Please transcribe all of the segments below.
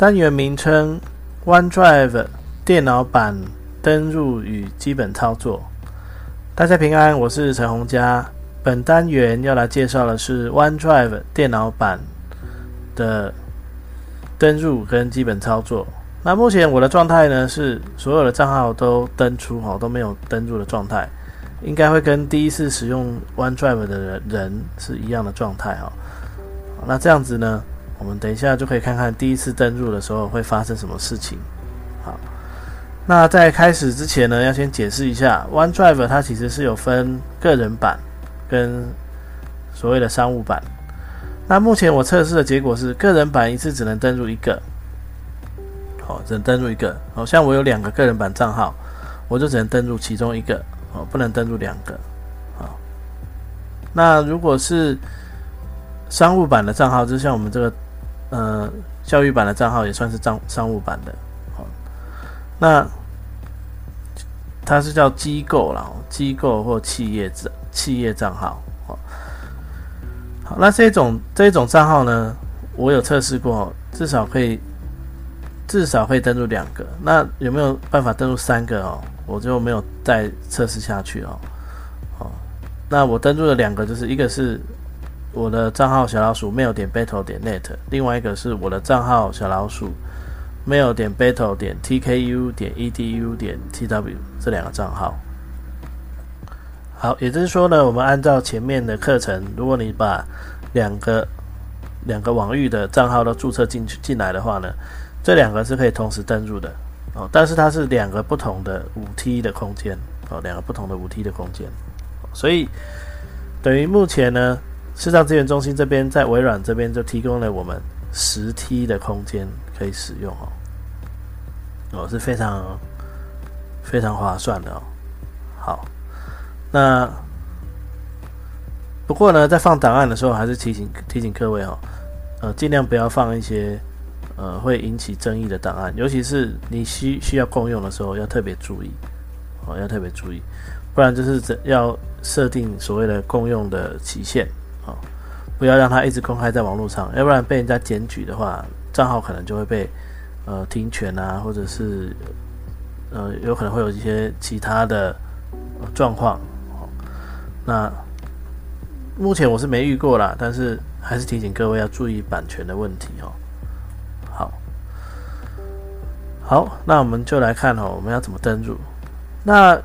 单元名称：OneDrive 电脑版登入与基本操作。大家平安，我是陈洪佳。本单元要来介绍的是 OneDrive 电脑版的登入跟基本操作。那目前我的状态呢是所有的账号都登出哈，都没有登入的状态，应该会跟第一次使用 OneDrive 的人是一样的状态哈。那这样子呢？我们等一下就可以看看第一次登入的时候会发生什么事情。好，那在开始之前呢，要先解释一下，OneDrive 它其实是有分个人版跟所谓的商务版。那目前我测试的结果是，个人版一次只能登入一个，好，只能登入一个。好像我有两个个人版账号，我就只能登入其中一个，哦，不能登入两个。好，那如果是商务版的账号，就像我们这个。呃，教育版的账号也算是账商务版的，好，那它是叫机构啦，机构或企业账企业账号，好，好，那这种这种账号呢，我有测试过，至少可以至少可以登录两个，那有没有办法登录三个哦？我就没有再测试下去哦，好，那我登录了两个，就是一个是。我的账号小老鼠 mail 点 battle 点 net，另外一个是我的账号小老鼠 mail 点 battle 点 tku 点 edu 点 tw 这两个账号。好，也就是说呢，我们按照前面的课程，如果你把两个两个网域的账号都注册进去进来的话呢，这两个是可以同时登入的哦。但是它是两个不同的五 T 的空间哦，两个不同的五 T 的空间，所以等于目前呢。市场资源中心这边在微软这边就提供了我们十 T 的空间可以使用哦，哦是非常非常划算的哦。好，那不过呢，在放档案的时候，还是提醒提醒各位哦，呃，尽量不要放一些呃会引起争议的档案，尤其是你需需要共用的时候，要特别注意哦，要特别注意，不然就是要设定所谓的共用的期限。不要让它一直公开在网络上，要不然被人家检举的话，账号可能就会被呃停权啊，或者是呃有可能会有一些其他的状况。那目前我是没遇过啦，但是还是提醒各位要注意版权的问题哦。好，好，那我们就来看哦，我们要怎么登入。那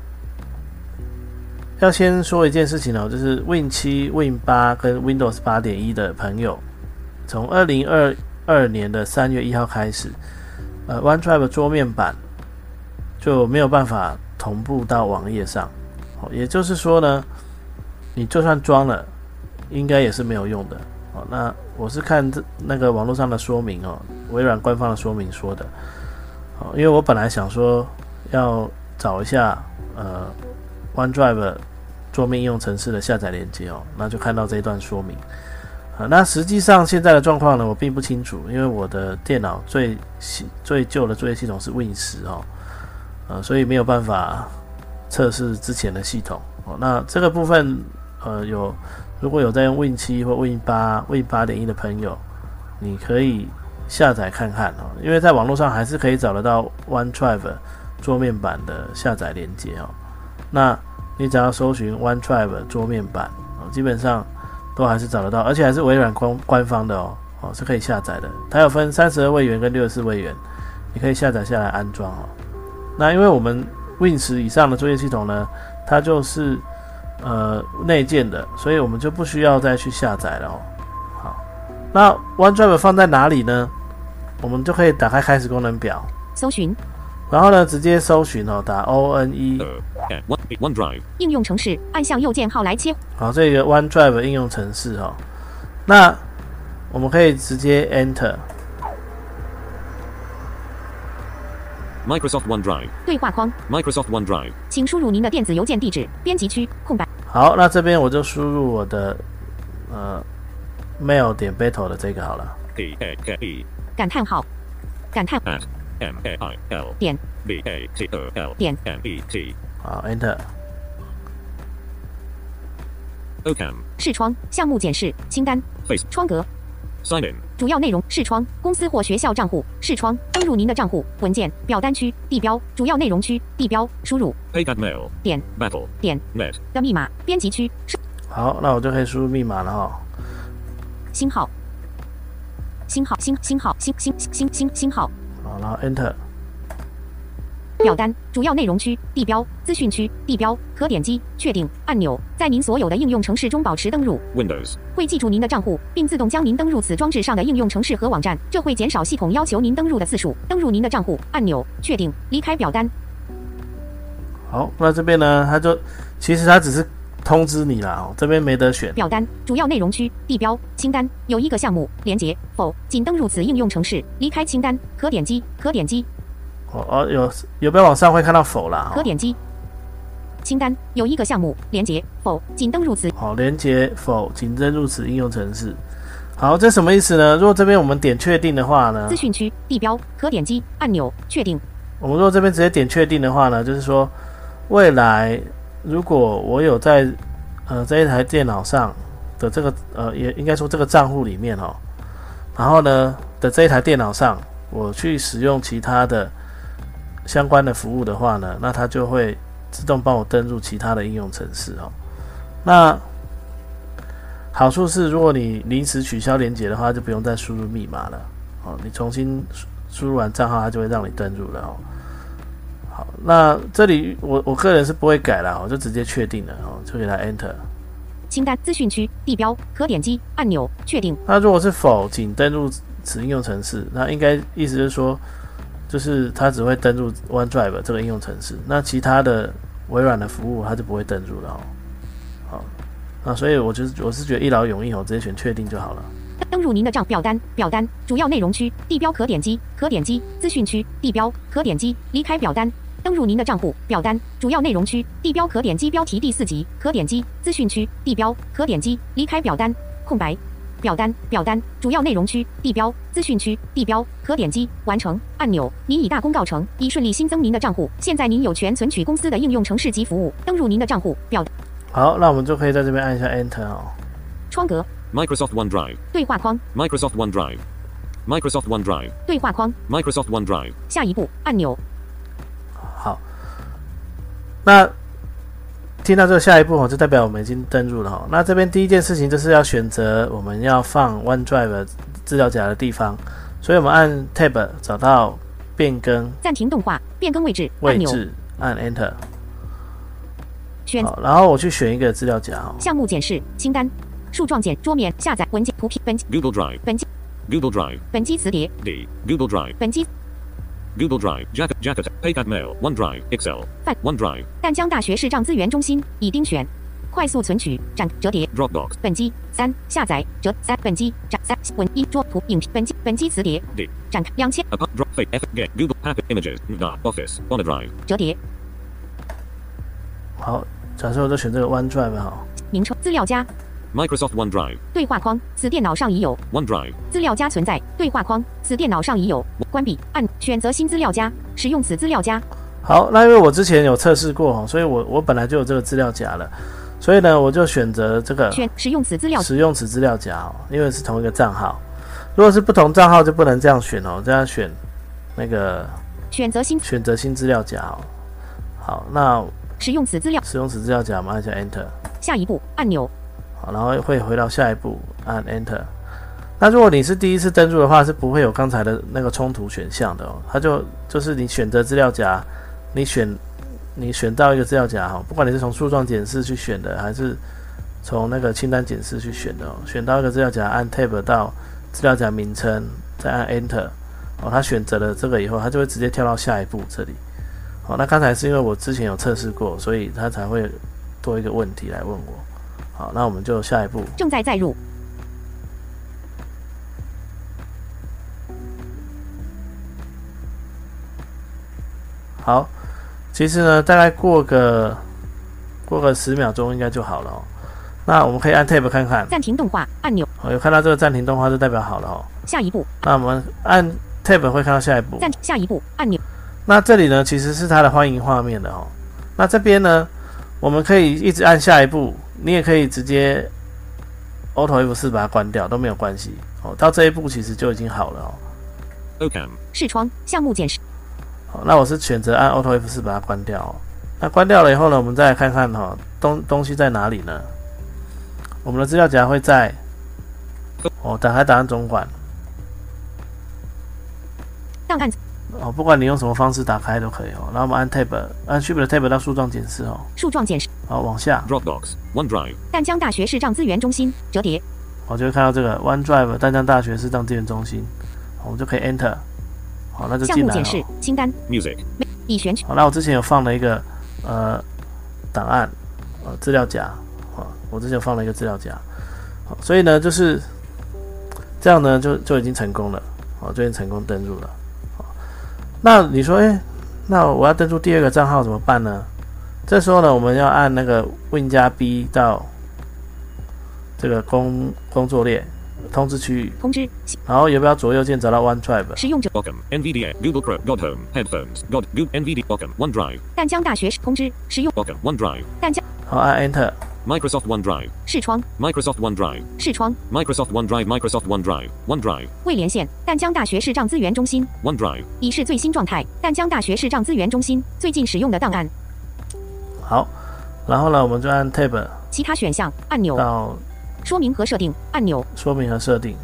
要先说一件事情哦，就是 Win 七、Win 八跟 Windows 八点一的朋友，从二零二二年的三月一号开始，呃，OneDrive 桌面版就没有办法同步到网页上。哦，也就是说呢，你就算装了，应该也是没有用的。哦，那我是看这那个网络上的说明哦，微软官方的说明说的。哦，因为我本来想说要找一下，呃。OneDrive 桌面应用程式的下载链接哦，那就看到这一段说明啊。那实际上现在的状况呢，我并不清楚，因为我的电脑最新最旧的作业系统是 Win 十哦，呃，所以没有办法测试之前的系统哦。那这个部分呃，有如果有在用 Win 七或 Win 八、Win 八点一的朋友，你可以下载看看哦，因为在网络上还是可以找得到 OneDrive 桌面版的下载链接哦。那你只要搜寻 OneDrive 桌面版哦，基本上都还是找得到，而且还是微软官官方的哦，哦是可以下载的。它有分三十二位元跟六十四位元，你可以下载下来安装哦。那因为我们 Win 十以上的作业系统呢，它就是呃内建的，所以我们就不需要再去下载了哦。好，那 OneDrive 放在哪里呢？我们就可以打开开始功能表，搜寻然后呢，直接搜寻哦，打 O N E OneDrive 应用程式，按向右键号来切。好，这个 OneDrive 应用程式哈，那我们可以直接 Enter Microsoft OneDrive 对话框 Microsoft OneDrive，请输入您的电子邮件地址，编辑区空白。好，那这边我就输入我的呃 mail 点 battle 的这个好了。感叹号，感叹。At. M A I L 点 B A T O L 点。M E T 好，Enter。OCAM 视窗项目检视清单。Face 窗格。Sign in 主要内容视窗。公司或学校账户视窗。登录您的账户文件。表单区。地标。主要内容区。地标。输入。PayPal Mail 点。Battle 点。Net 的密码。编辑区。是好，那我就可以输入密码了哈。星号。星号。星星号星星星星星号好，然后 Enter。表单主要内容区地标资讯区地标可点击确定按钮，在您所有的应用程式中保持登录，Windows 会记住您的账户，并自动将您登入此装置上的应用程式和网站，这会减少系统要求您登录的次数。登入您的账户按钮，确定离开表单。好，那这边呢，它就其实它只是通知你啦，哦，这边没得选。表单主要内容区地标清单有一个项目连接否，仅登入此应用程式，离开清单可点击可点击哦哦，有有没有往上会看到否啦？哦可点击。清单有一个项目连接否，仅登入此好，连接否，仅登入此应用程式。好，这什么意思呢？如果这边我们点确定的话呢资，讯区地标可点击按钮确定我们如果这边直接点确定的话呢，就是说未来如果我有在呃这一台电脑上的这个呃也应该说这个账户里面哦，然后呢的这一台电脑上我去使用其他的相关的服务的话呢，那它就会自动帮我登入其他的应用程式哦。那好处是，如果你临时取消连接的话，就不用再输入密码了哦。你重新输输入完账号，它就会让你登入了哦。好，那这里我我个人是不会改了，我就直接确定了哦，就给它 Enter。清单资讯区地标可点击按钮确定那如果是否，仅登录此应用程式，那应该意思就是说，就是它只会登录 OneDrive 这个应用程式，那其他的微软的服务它就不会登录了哦。好，那所以我就是我是觉得一劳永逸哦，直接选确定就好了。登入您的账表单，表单主要内容区地标可点击，可点击资讯区地标可点击离开表单。登入您的账户表单主要内容区地标可点击标题第四级，可点击资讯区地标可点击离开表单空白。表单表单主要内容区地标资讯区地标可点击完成按钮。您已大功告成，已顺利新增您的账户。现在您有权存取公司的应用程式及服务。登入您的账户表好，那我们就可以在这边按一下 Enter 哦。窗格 Microsoft OneDrive 对话框 Microsoft OneDrive Microsoft OneDrive 对话框 Microsoft OneDrive 下一步按钮好，那听到这个下一步哦，就代表我们已经登入了哈。那这边第一件事情就是要选择我们要放 OneDrive 资料夹的地方，所以我们按 Tab 找到变更暂停动画变更位置按钮。位置，按 Enter。选好，然后我去选一个资料夹哦。项目检视清单，树状简桌面下载文件图片本 Google Drive 本机 Google Drive 本机磁碟。D Google Drive 本机 Google Drive Jacket Jacket PayPal Mail OneDrive Excel 范 OneDrive 淡江大学视障资源中心已丁选，快速存取展折叠 Dropbox 本机三下载折三本机展三文一桌图影片本机本机磁碟 D 展开两千 Apart Drop Fake F Get Google Packet Images Dot Office OneDrive 折叠好，假设我就选这个 OneDrive 好。名称资料夹 Microsoft OneDrive. 对话框，此电脑上已有。OneDrive. 资料夹存在对话框，此电脑上已有。关闭按选择新资料夹，使用此资料夹。好，那因为我之前有测试过哈，所以我我本来就有这个资料夹了，所以呢，我就选择这个选使用此资料。使用此资料夹哦，因为是同一个账号。如果是不同账号就不能这样选哦，这样选那个选择新选择新资料夹哦。好，那使用此资料。使用此资料夹，我们按下 Enter。下一步按钮然后会回到下一步，按 Enter。那如果你是第一次登录的话，是不会有刚才的那个冲突选项的哦。它就就是你选择资料夹，你选你选到一个资料夹哈，不管你是从树状检视去选的，还是从那个清单检视去选的哦，选到一个资料夹，按 Tab 到资料夹名称，再按 Enter，哦，他选择了这个以后，他就会直接跳到下一步这里。好，那刚才是因为我之前有测试过，所以他才会多一个问题来问我。好，那我们就下一步。正在载入，好，其实呢，大概过个过个十秒钟应该就好了哦。那我们可以按 Tab 看看，暂停动画按钮，哦，有看到这个暂停动画就代表好了哦。下一步那我们按 Tab 会看到下一步。暂下一步按钮，那这里呢，其实是它的欢迎画面的哦。那这边呢，我们可以一直按下一步，你也可以直接 Auto F 四把它关掉都没有关系哦。到这一步其实就已经好了哦。OCAM. 视窗项目检视，好，那我是选择按 Auto F 四把它关掉、哦。那关掉了以后呢，我们再来看看哈、哦，东东西在哪里呢？我们的资料夹会在哦，打开档案总管档案哦，不管你用什么方式打开都可以哦。然后我们按 Tab，按 Shift 的 Tab 到树状检视哦，树状检视，好往下，Dropbox. OneDrive. 淡江大学视障资源中心折叠，我就会看到这个 OneDrive 淡江大学视障资源中心，我们就可以 Enter，好，那就进来项目检视了。清单 Music. 已选取，好，那我之前有放了一个呃档案呃资料夹，啊，我之前有放了一个资料夹，好，所以呢就是这样呢就就已经成功了，好，就已经成功登录了。好，那你说，诶，那我要登录第二个账号怎么办呢？这时候呢，我们要按那个 Win 加 B 到这个工工作列通知区域，通知然后有不要左右键找到 OneDrive？使用者 Welcome NVDA. Google Chrome. God Home. Headphones. God. Go. NVD. Ocam. OneDrive. 淡江大学是通知使用 Welcome OneDrive. 淡江好，按 Enter。Microsoft OneDrive. 视窗 Microsoft OneDrive. 视窗 Microsoft OneDrive. Microsoft OneDrive. OneDrive. 未连线，淡江大学视障资源中心 OneDrive. 已是最新状态。淡江大学视障资源中心最近使用的档案，好，然后呢，我们就按 Tab 其他选项按钮，到说明和设定按钮，说明和设定。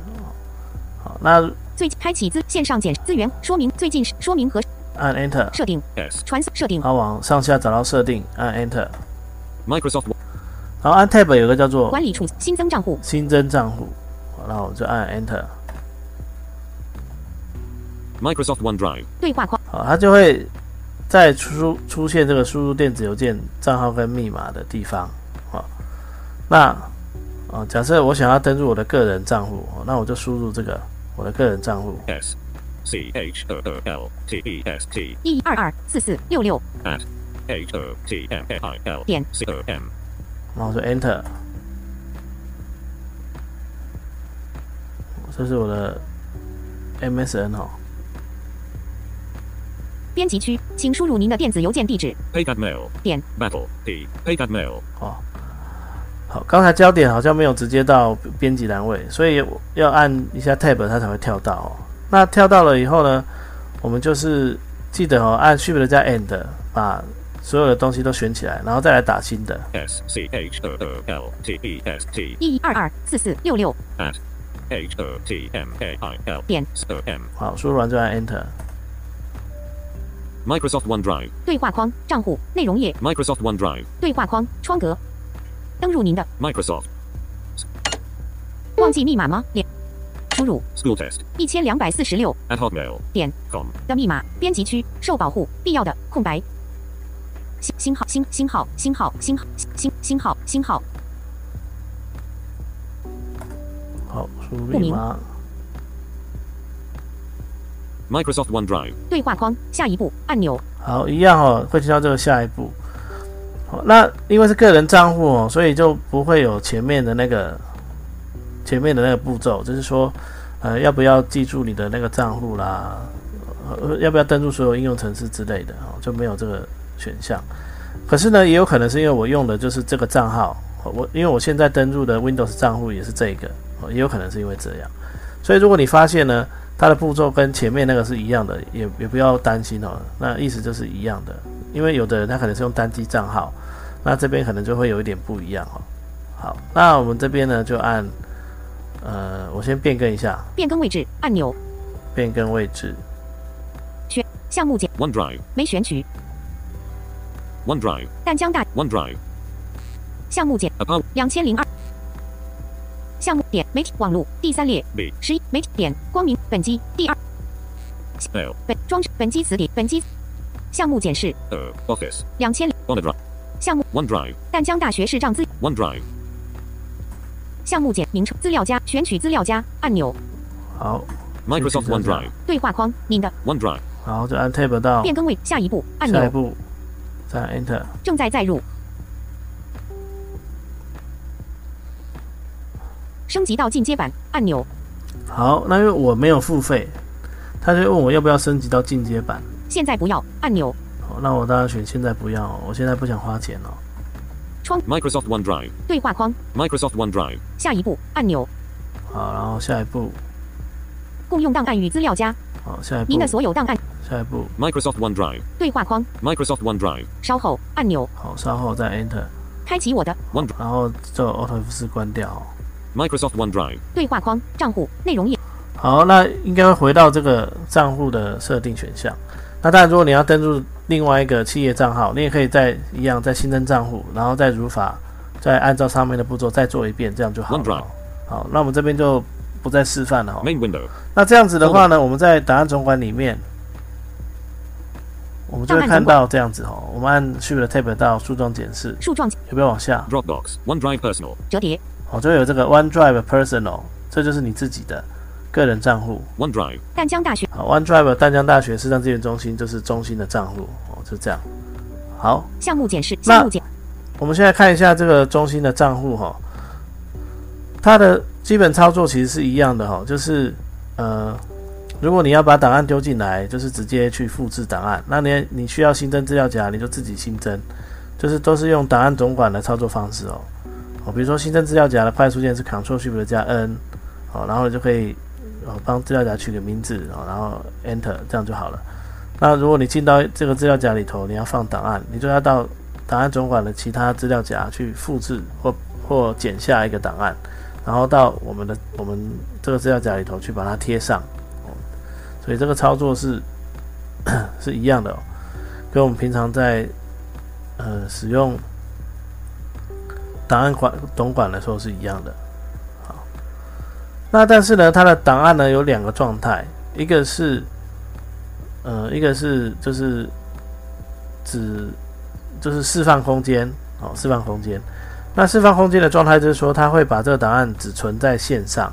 好，那最开启资线上检资源说明最近说明和按 Enter，设定 S. 传设定好往上下找到设定，按 Enter，Microsoft. 然后按 Tab 有个叫做管理处新增账户新增账户，好，然后我就按 Enter，Microsoft OneDrive. 对话框好，它就会在出出现这个输入电子邮件账号跟密码的地方，好，那啊，假设我想要登入我的个人账户，哦那我就输入这个我的个人账户，S. C. H. O. O. L. T. E. S. T. 一二二四四六六 At. H. O. T. M. A. I. L. 点 C. O. M. 然后我就 Enter，这是我的 MSN 哦。编辑区，请输入您的电子邮件地址。Paycat Mail. 点 Battle. P. Paycat Mail. 哦，好，刚才焦点好像没有直接到编辑栏位，所以要按一下 Tab 它才会跳到哦。那跳到了以后呢，我们就是记得哦，按 Shift 加 End 把所有的东西都选起来，然后再来打新的。S. C. H. O. O. L. T. E. S. T. 一二二四四六六 At. H. O. T. M. A. I. L. 点. O. M. 好，输入完就按 Enter。Microsoft OneDrive. 对话框账户内容页 Microsoft OneDrive. 对话框窗格，登入您的 Microsoft. 忘记密码吗？连输入 School Test. 一千两百四十六 At Hotmail. 点 Com. 的密码，编辑区受保护，必要的空白。星星号星星号星号星号星星号星号好，输入不明密码。Microsoft OneDrive. 对话框下一步按钮好，一样哦，会进到这个下一步。好，那因为是个人账户哦，所以就不会有前面的那个前面的那个步骤，就是说，呃，要不要记住你的那个账户啦，呃，要不要登录所有应用程式之类的哦，就没有这个选项。可是呢，也有可能是因为我用的就是这个账号，哦我因为我现在登录的 Windows 账户也是这个，哦，也有可能是因为这样。所以如果你发现呢，它的步骤跟前面那个是一样的，也也不要担心哦。那意思就是一样的，因为有的人他可能是用单机账号，那这边可能就会有一点不一样哦。好，那我们这边呢就按，呃，我先变更一下，变更位置按钮变更位置，选项目键 OneDrive. 没选取 OneDrive. 淡江大 OneDrive. 项目简 About 两千零二项目点媒体网络第三列 B. 十一媒体点光明本机第二 Mail. 本装置本机词典本机项目检视 O. Office. 两千 OneDrive. 项目 OneDrive. 淡江大学视障资 OneDrive. 项目简名称资料夹选取资料夹按钮好，Microsoft OneDrive. 对话框您的 OneDrive. 然后就按 Tab 到变更位下一步按钮下一步，再按 Enter。正在载入升级到进阶版按钮好，那因为我没有付费，他就问我要不要升级到进阶版。现在不要按钮好，那我当然选现在不要哦，我现在不想花钱哦。Microsoft OneDrive. 对话框 Microsoft OneDrive. 下一步按钮好，然后下一步，共用档案与资料夹好，下一步您，的所有档案下一步，Microsoft OneDrive. 对话框 Microsoft OneDrive. 稍后按钮好，稍后再 Enter，开启我的 OneDrive. 然后就 Auto F 关掉哦。Microsoft OneDrive. 对话框账户内容页好，那应该会回到这个账户的设定选项。那当然，如果你要登录另外一个企业账号，你也可以再一样再新增账户，然后再如法再按照上面的步骤再做一遍，这样就好了。好，那我们这边就不再示范了哦。Main window. 那这样子的话呢，我们在档案总管里面，我们就会看到这样子哦。我们按 Shift Tab 到树状检视，树状有没有往下？Dropbox. OneDrive Personal. 折叠哦，就会有这个 OneDrive Personal，这就是你自己的个人账户。OneDrive. 淡江大学好，OneDrive 淡江大学视障资源中心就是中心的账户哦，就这样。好，项目检视项目检我们现在看一下这个中心的账户哈，它的基本操作其实是一样的哈，就是呃，如果你要把档案丢进来，就是直接去复制档案，那你你需要新增资料夹，你就自己新增，就是都是用档案总管的操作方式哦。哦，比如说新增资料夹的快速键是 Ctrl Shift 加 N，哦，然后你就可以哦帮资料夹取个名字哦，然后 Enter 这样就好了。那如果你进到这个资料夹里头，你要放档案，你就要到档案总管的其他资料夹去复制或或剪下一个档案，然后到我们的我们这个资料夹里头去把它贴上。所以这个操作是 是一样的、哦，跟我们平常在呃使用档案管总管的时候是一样的。好，那但是呢，它的档案呢有两个状态，一个是呃，一个是就是指就是释放空间哦，释放空间。那释放空间的状态就是说，它会把这个档案只存在线上。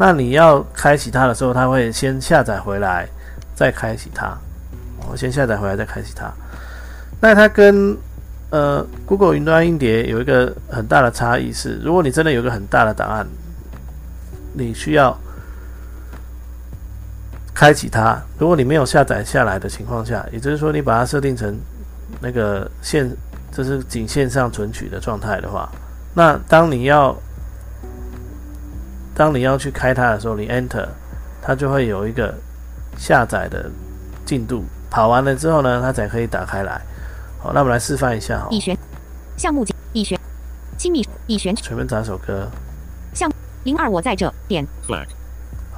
那你要开启它的时候，它会先下载回来，再开启它。我、先下载回来，再开启它。那它跟呃 Google 云端硬碟有一个很大的差异是，如果你真的有个很大的档案，你需要开启它。如果你没有下载下来的情况下，也就是说你把它设定成那个线，就是仅线上存取的状态的话，那当你要当你要去开它的时候，你 Enter，它就会有一个下载的进度，跑完了之后呢，它才可以打开来。好，那我们来示范一下哈，已选项目检已选亲密已选随便找首歌。零二我在这点.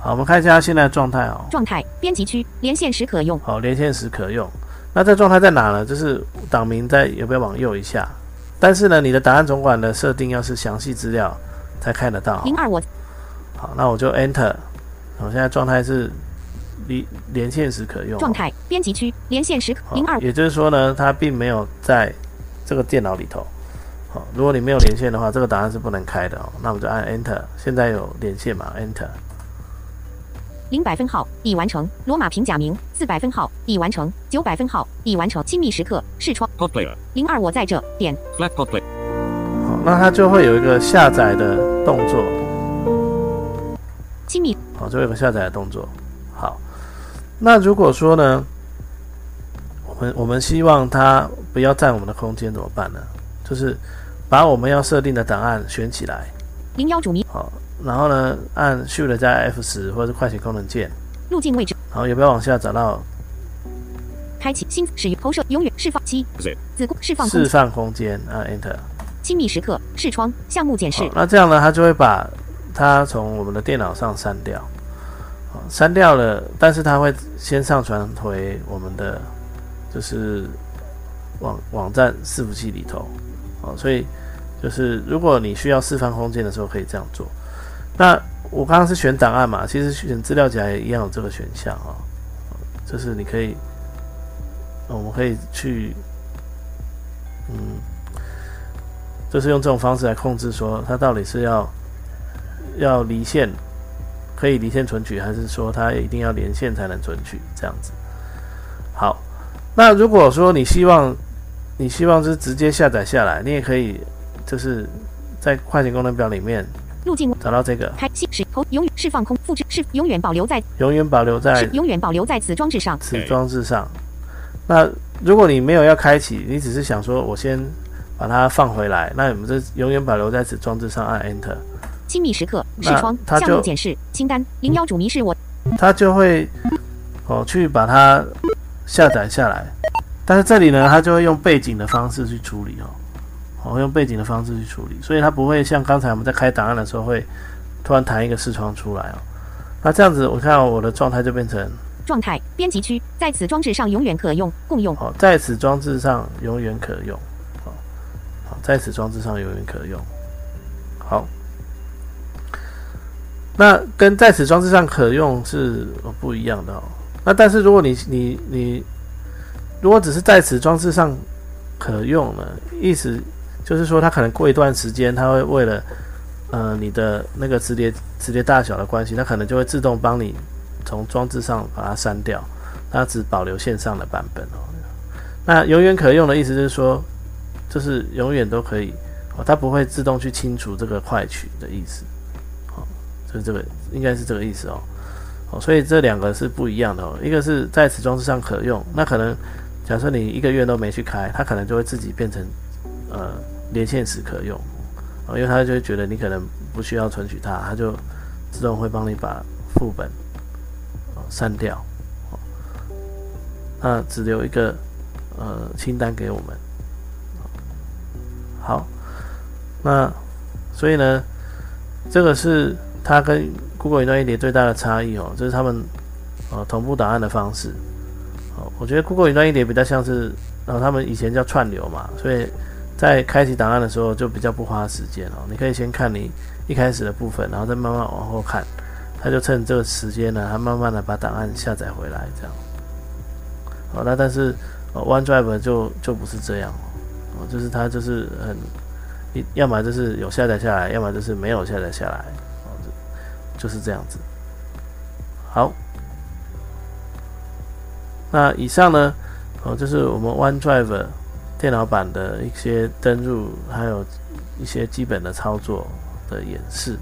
好，我们看一下它现在的状态哦。状态编辑区连线时可用好，连线时可用。那这状态在哪呢？就是档名在有没有往右一下？但是呢，你的档案总管的设定要是详细资料才看得到。零二我好，那我就 Enter。我现在状态是连连线时可用。状态编辑区连线时好零二也就是说呢，它并没有在这个电脑里头。好，如果你没有连线的话，这个答案是不能开的哦。那我们就按 Enter。现在有连线嘛？Enter。零百分号已完成罗马平假名四百分号已完成九百分号已完成亲密时刻视窗 Pod player. 零二我在这点 Flag pod player. 好，那它就会有一个下载的动作。亲密好，就会有个下载的动作。好，那如果说呢，我们我们希望它不要占我们的空间怎么办呢？就是把我们要设定的档案选起来，零幺主名好，然后呢按 Shift 加 F 十或者是快捷功能键，路径位置然后有没有往下找到开启新使用投射永远释放七.子宫释放释放空间？啊 Enter。亲密时刻视窗项目检视好，那这样呢，它就会把它从我们的电脑上删掉。啊，删掉了，但是它会先上传回我们的就是网网站伺服器里头。啊，所以就是如果你需要释放空间的时候，可以这样做。那我刚刚是选档案嘛，其实选资料夹也一样有这个选项哦。就是你可以，我们可以去，嗯，就是用这种方式来控制，说它到底是要要离线，可以离线存取，还是说它一定要连线才能存取这样子。好，那如果说你希望你希望是直接下载下来，你也可以，就是在快捷功能表里面路径找到这个，开启使头永远释放空复制是永远保留在永远保留在是永远保留在此装置上。此装置上。那如果你没有要开启，你只是想说我先把它放回来，那我们这永远保留在此装置上，按 Enter，亲密时刻视窗它项目检视清单零幺主迷是我它就会哦去把它下载下来。但是这里呢，它就会用背景的方式去处理哦，哦用背景的方式去处理，所以它不会像刚才我们在开档案的时候会突然弹一个视窗出来哦。那这样子，我看到我的状态就变成状态编辑区在此装置上永远可用共用哦，在此装置上永远可用，好，好，在此装置上永远可用，好。那跟在此装置上可用是不一样的哦。那但是如果你你你如果只是在此装置上可用呢，意思就是说它可能过一段时间，它会为了呃你的那个磁碟磁碟大小的关系，它可能就会自动帮你从装置上把它删掉，它只保留线上的版本哦。那永远可用的意思就是说，就是永远都可以哦，它不会自动去清除这个快取的意思，就是这个应该是这个意思哦，哦，所以这两个是不一样的哦，一个是在此装置上可用，那可能假设你一个月都没去开，它可能就会自己变成呃连线时可用，哦，因为它就会觉得你可能不需要存取它，它就自动会帮你把副本哦删掉，哦，那只留一个。呃，清单给我们。好，那所以呢，这个是它跟 Google 云端一碟最大的差异哦，就是他们呃同步档案的方式。哦，我觉得 Google 云端一碟比较像是，然后他们以前叫串流嘛，所以在开启档案的时候就比较不花时间哦。你可以先看你一开始的部分，然后再慢慢往后看，它就趁这个时间呢，它慢慢的把档案下载回来，这样。好，那但是。哦，OneDrive 就就不是这样哦，哦就是它就是很，要么就是有下载下来，要么就是没有下载下来，就是这样子。好，那以上呢，哦，就是我们 OneDrive 电脑版的一些登入，还有一些基本的操作的演示。